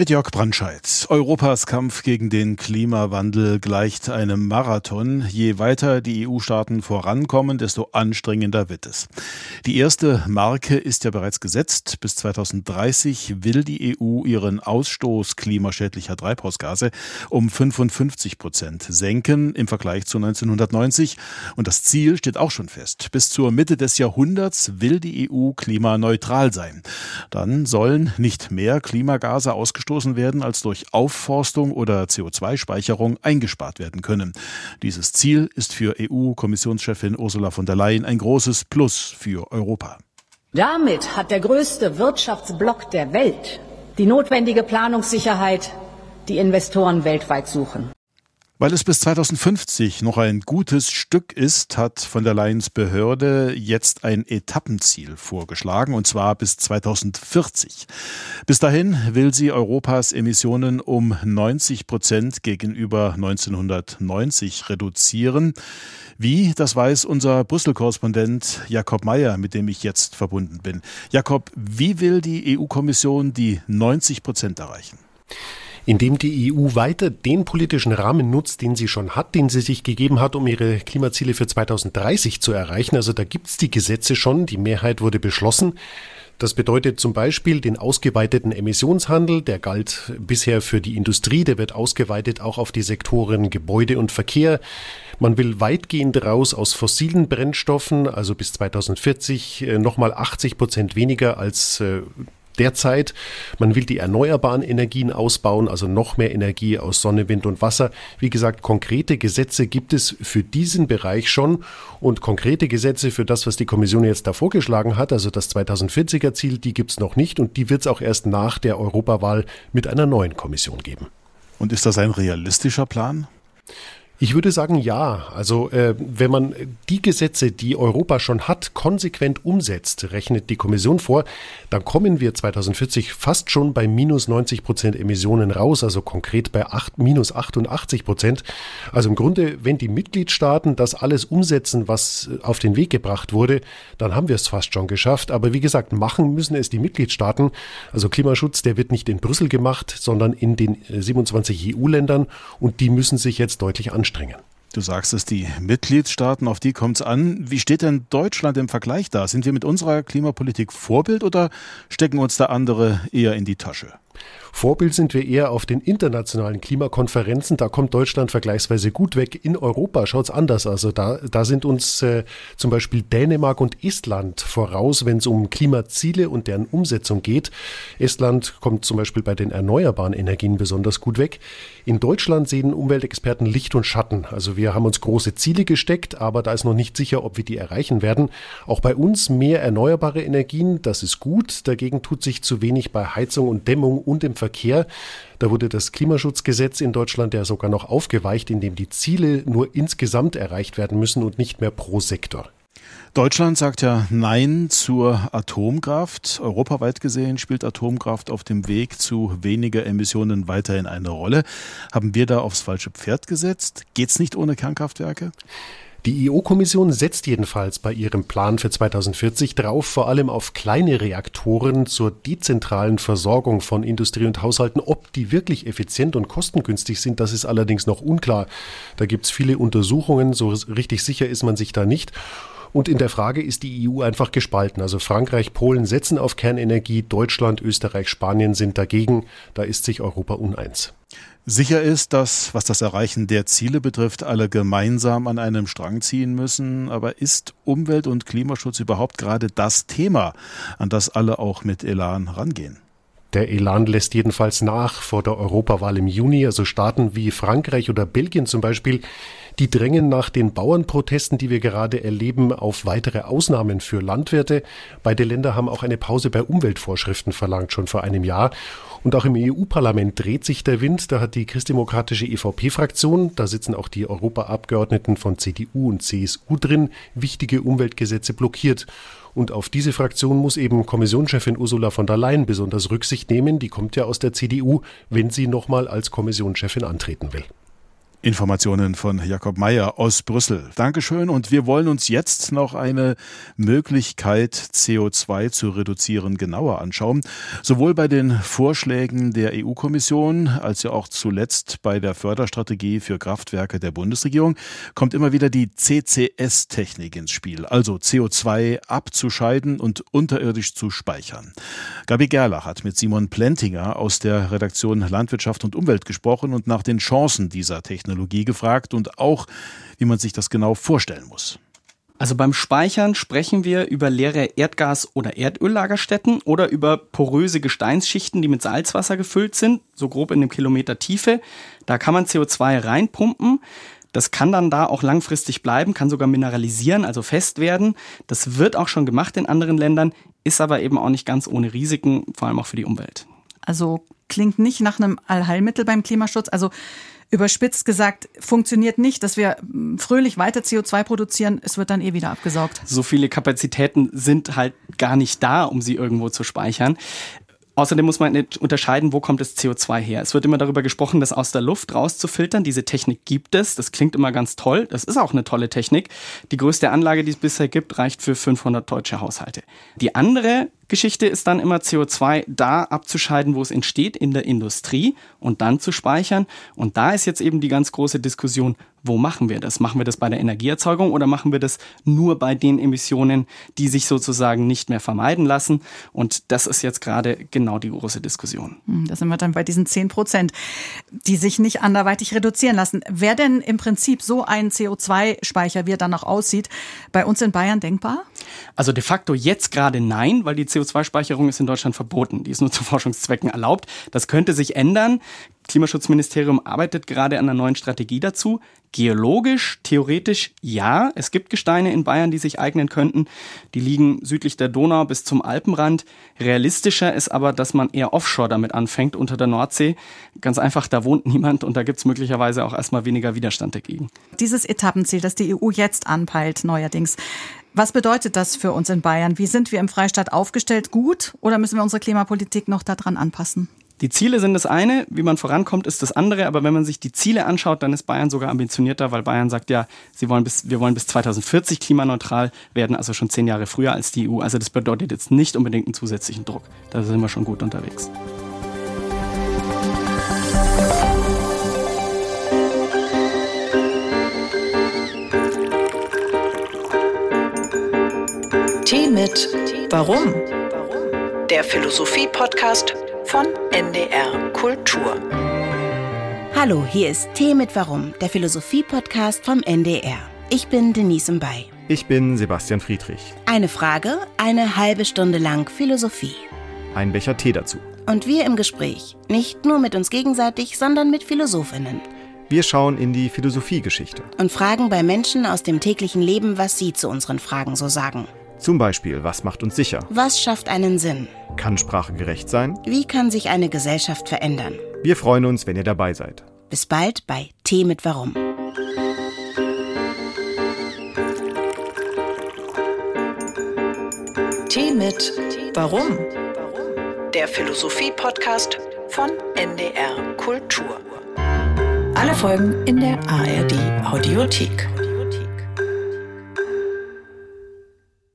Mit Jörg Brandscheid. Europas Kampf gegen den Klimawandel gleicht einem Marathon. Je weiter die EU-Staaten vorankommen, desto anstrengender wird es. Die erste Marke ist ja bereits gesetzt. Bis 2030 will die EU ihren Ausstoß klimaschädlicher Treibhausgase um 55 Prozent senken im Vergleich zu 1990. Und das Ziel steht auch schon fest. Bis zur Mitte des Jahrhunderts will die EU klimaneutral sein. Dann sollen nicht mehr Klimagase ausgestoßen ausgestoßen werden, als durch Aufforstung oder CO2-Speicherung eingespart werden können. Dieses Ziel ist für EU-Kommissionschefin Ursula von der Leyen ein großes Plus für Europa. Damit hat der größte Wirtschaftsblock der Welt die notwendige Planungssicherheit, die Investoren weltweit suchen. Weil es bis 2050 noch ein gutes Stück ist, hat von der Leyen's Behörde jetzt ein Etappenziel vorgeschlagen, und zwar bis 2040. Bis dahin will sie Europas Emissionen um 90 Prozent gegenüber 1990 reduzieren. Wie, das weiß unser Brüssel-Korrespondent Jakob Mayer, mit dem ich jetzt verbunden bin. Jakob, wie will die EU-Kommission die 90 Prozent erreichen? Indem die EU weiter den politischen Rahmen nutzt, den sie schon hat, den sie sich gegeben hat, um ihre Klimaziele für 2030 zu erreichen. Also da gibt's die Gesetze schon, die Mehrheit wurde beschlossen. Das bedeutet zum Beispiel den ausgeweiteten Emissionshandel, der galt bisher für die Industrie, der wird ausgeweitet auch auf die Sektoren Gebäude und Verkehr. Man will weitgehend raus aus fossilen Brennstoffen, also bis 2040 äh, nochmal 80 Prozent weniger als äh, derzeit. Man will die erneuerbaren Energien ausbauen, also noch mehr Energie aus Sonne, Wind und Wasser. Wie gesagt, konkrete Gesetze gibt es für diesen Bereich schon und konkrete Gesetze für das, was die Kommission jetzt da vorgeschlagen hat, also das 2040er Ziel, die gibt es noch nicht und die wird es auch erst nach der Europawahl mit einer neuen Kommission geben. Und ist das ein realistischer Plan? Ich würde sagen, ja. Also äh, wenn man die Gesetze, die Europa schon hat, konsequent umsetzt, rechnet die Kommission vor, dann kommen wir 2040 fast schon bei minus 90 Prozent Emissionen raus, also konkret bei 8, minus 88 Prozent. Also im Grunde, wenn die Mitgliedstaaten das alles umsetzen, was auf den Weg gebracht wurde, dann haben wir es fast schon geschafft. Aber wie gesagt, machen müssen es die Mitgliedstaaten. Also Klimaschutz, der wird nicht in Brüssel gemacht, sondern in den 27 EU-Ländern und die müssen sich jetzt deutlich anschauen anstrengen. Du sagst es, die Mitgliedstaaten, auf die kommt es an. Wie steht denn Deutschland im Vergleich da? Sind wir mit unserer Klimapolitik Vorbild oder stecken uns da andere eher in die Tasche? Vorbild sind wir eher auf den internationalen Klimakonferenzen. Da kommt Deutschland vergleichsweise gut weg. In Europa schaut es anders. Also da, da sind uns äh, zum Beispiel Dänemark und Estland voraus, wenn es um Klimaziele und deren Umsetzung geht. Estland kommt zum Beispiel bei den erneuerbaren Energien besonders gut weg. In Deutschland sehen Umweltexperten Licht und Schatten. Also wir haben uns große Ziele gesteckt, aber da ist noch nicht sicher, ob wir die erreichen werden. Auch bei uns mehr erneuerbare Energien, das ist gut. Dagegen tut sich zu wenig bei Heizung und Dämmung und im Verkehr. Da wurde das Klimaschutzgesetz in Deutschland ja sogar noch aufgeweicht, indem die Ziele nur insgesamt erreicht werden müssen und nicht mehr pro Sektor. Deutschland sagt ja Nein zur Atomkraft. Europaweit gesehen spielt Atomkraft auf dem Weg zu weniger Emissionen weiterhin eine Rolle. Haben wir da aufs falsche Pferd gesetzt? Geht es nicht ohne Kernkraftwerke? Die EU-Kommission setzt jedenfalls bei ihrem Plan für 2040 drauf, vor allem auf kleine Reaktoren zur dezentralen Versorgung von Industrie und Haushalten. Ob die wirklich effizient und kostengünstig sind, das ist allerdings noch unklar. Da gibt es viele Untersuchungen, so richtig sicher ist man sich da nicht. Und in der Frage ist die EU einfach gespalten. Also Frankreich, Polen setzen auf Kernenergie, Deutschland, Österreich, Spanien sind dagegen. Da ist sich Europa uneins. Sicher ist, dass, was das Erreichen der Ziele betrifft, alle gemeinsam an einem Strang ziehen müssen. Aber ist Umwelt- und Klimaschutz überhaupt gerade das Thema, an das alle auch mit Elan rangehen? Der Elan lässt jedenfalls nach vor der Europawahl im Juni. Also Staaten wie Frankreich oder Belgien zum Beispiel, die drängen nach den Bauernprotesten, die wir gerade erleben, auf weitere Ausnahmen für Landwirte. Beide Länder haben auch eine Pause bei Umweltvorschriften verlangt, schon vor einem Jahr. Und auch im EU-Parlament dreht sich der Wind. Da hat die christdemokratische EVP-Fraktion, da sitzen auch die Europaabgeordneten von CDU und CSU drin, wichtige Umweltgesetze blockiert. Und auf diese Fraktion muss eben Kommissionschefin Ursula von der Leyen besonders Rücksicht nehmen. Die kommt ja aus der CDU, wenn sie nochmal als Kommissionschefin antreten will. Informationen von Jakob Meyer aus Brüssel. Dankeschön. Und wir wollen uns jetzt noch eine Möglichkeit, CO2 zu reduzieren, genauer anschauen. Sowohl bei den Vorschlägen der EU-Kommission als ja auch zuletzt bei der Förderstrategie für Kraftwerke der Bundesregierung kommt immer wieder die CCS-Technik ins Spiel, also CO2 abzuscheiden und unterirdisch zu speichern. Gabi Gerlach hat mit Simon Plentinger aus der Redaktion Landwirtschaft und Umwelt gesprochen und nach den Chancen dieser Technik Technologie gefragt und auch, wie man sich das genau vorstellen muss. Also beim Speichern sprechen wir über leere Erdgas- oder Erdöllagerstätten oder über poröse Gesteinsschichten, die mit Salzwasser gefüllt sind, so grob in einem Kilometer Tiefe. Da kann man CO2 reinpumpen. Das kann dann da auch langfristig bleiben, kann sogar mineralisieren, also fest werden. Das wird auch schon gemacht in anderen Ländern, ist aber eben auch nicht ganz ohne Risiken, vor allem auch für die Umwelt. Also klingt nicht nach einem Allheilmittel beim Klimaschutz. Also überspitzt gesagt, funktioniert nicht, dass wir hm, fröhlich weiter CO2 produzieren, es wird dann eh wieder abgesaugt. So viele Kapazitäten sind halt gar nicht da, um sie irgendwo zu speichern. Außerdem muss man unterscheiden, wo kommt das CO2 her. Es wird immer darüber gesprochen, das aus der Luft rauszufiltern. Diese Technik gibt es. Das klingt immer ganz toll. Das ist auch eine tolle Technik. Die größte Anlage, die es bisher gibt, reicht für 500 deutsche Haushalte. Die andere Geschichte ist dann immer CO2 da abzuscheiden, wo es entsteht, in der Industrie und dann zu speichern. Und da ist jetzt eben die ganz große Diskussion, wo machen wir das? Machen wir das bei der Energieerzeugung oder machen wir das nur bei den Emissionen, die sich sozusagen nicht mehr vermeiden lassen? Und das ist jetzt gerade genau die große Diskussion. Hm, da sind wir dann bei diesen 10 Prozent, die sich nicht anderweitig reduzieren lassen. Wäre denn im Prinzip so ein CO2-Speicher, wie er dann auch aussieht, bei uns in Bayern denkbar? Also de facto jetzt gerade nein, weil die CO2-Speicherung ist in Deutschland verboten. Die ist nur zu Forschungszwecken erlaubt. Das könnte sich ändern. Klimaschutzministerium arbeitet gerade an einer neuen Strategie dazu. Geologisch, theoretisch ja. Es gibt Gesteine in Bayern, die sich eignen könnten. Die liegen südlich der Donau bis zum Alpenrand. Realistischer ist aber, dass man eher offshore damit anfängt, unter der Nordsee. Ganz einfach, da wohnt niemand und da gibt es möglicherweise auch erstmal weniger Widerstand dagegen. Dieses Etappenziel, das die EU jetzt anpeilt, neuerdings, was bedeutet das für uns in Bayern? Wie sind wir im Freistaat aufgestellt? Gut oder müssen wir unsere Klimapolitik noch daran anpassen? Die Ziele sind das eine, wie man vorankommt, ist das andere. Aber wenn man sich die Ziele anschaut, dann ist Bayern sogar ambitionierter, weil Bayern sagt ja, sie wollen bis, wir wollen bis 2040 klimaneutral werden, also schon zehn Jahre früher als die EU. Also das bedeutet jetzt nicht unbedingt einen zusätzlichen Druck. Da sind wir schon gut unterwegs. Mit Warum? Der Philosophie-Podcast von NDR Kultur. Hallo, hier ist Tee mit Warum, der Philosophie-Podcast vom NDR. Ich bin Denise Mbay. Ich bin Sebastian Friedrich. Eine Frage, eine halbe Stunde lang Philosophie. Ein Becher Tee dazu. Und wir im Gespräch, nicht nur mit uns gegenseitig, sondern mit Philosophinnen. Wir schauen in die Philosophiegeschichte. Und fragen bei Menschen aus dem täglichen Leben, was sie zu unseren Fragen so sagen. Zum Beispiel, was macht uns sicher? Was schafft einen Sinn? Kann Sprache gerecht sein? Wie kann sich eine Gesellschaft verändern? Wir freuen uns, wenn ihr dabei seid. Bis bald bei Tee mit Warum. Tee mit Warum? Der Philosophie-Podcast von NDR Kultur. Alle Folgen in der ARD Audiothek.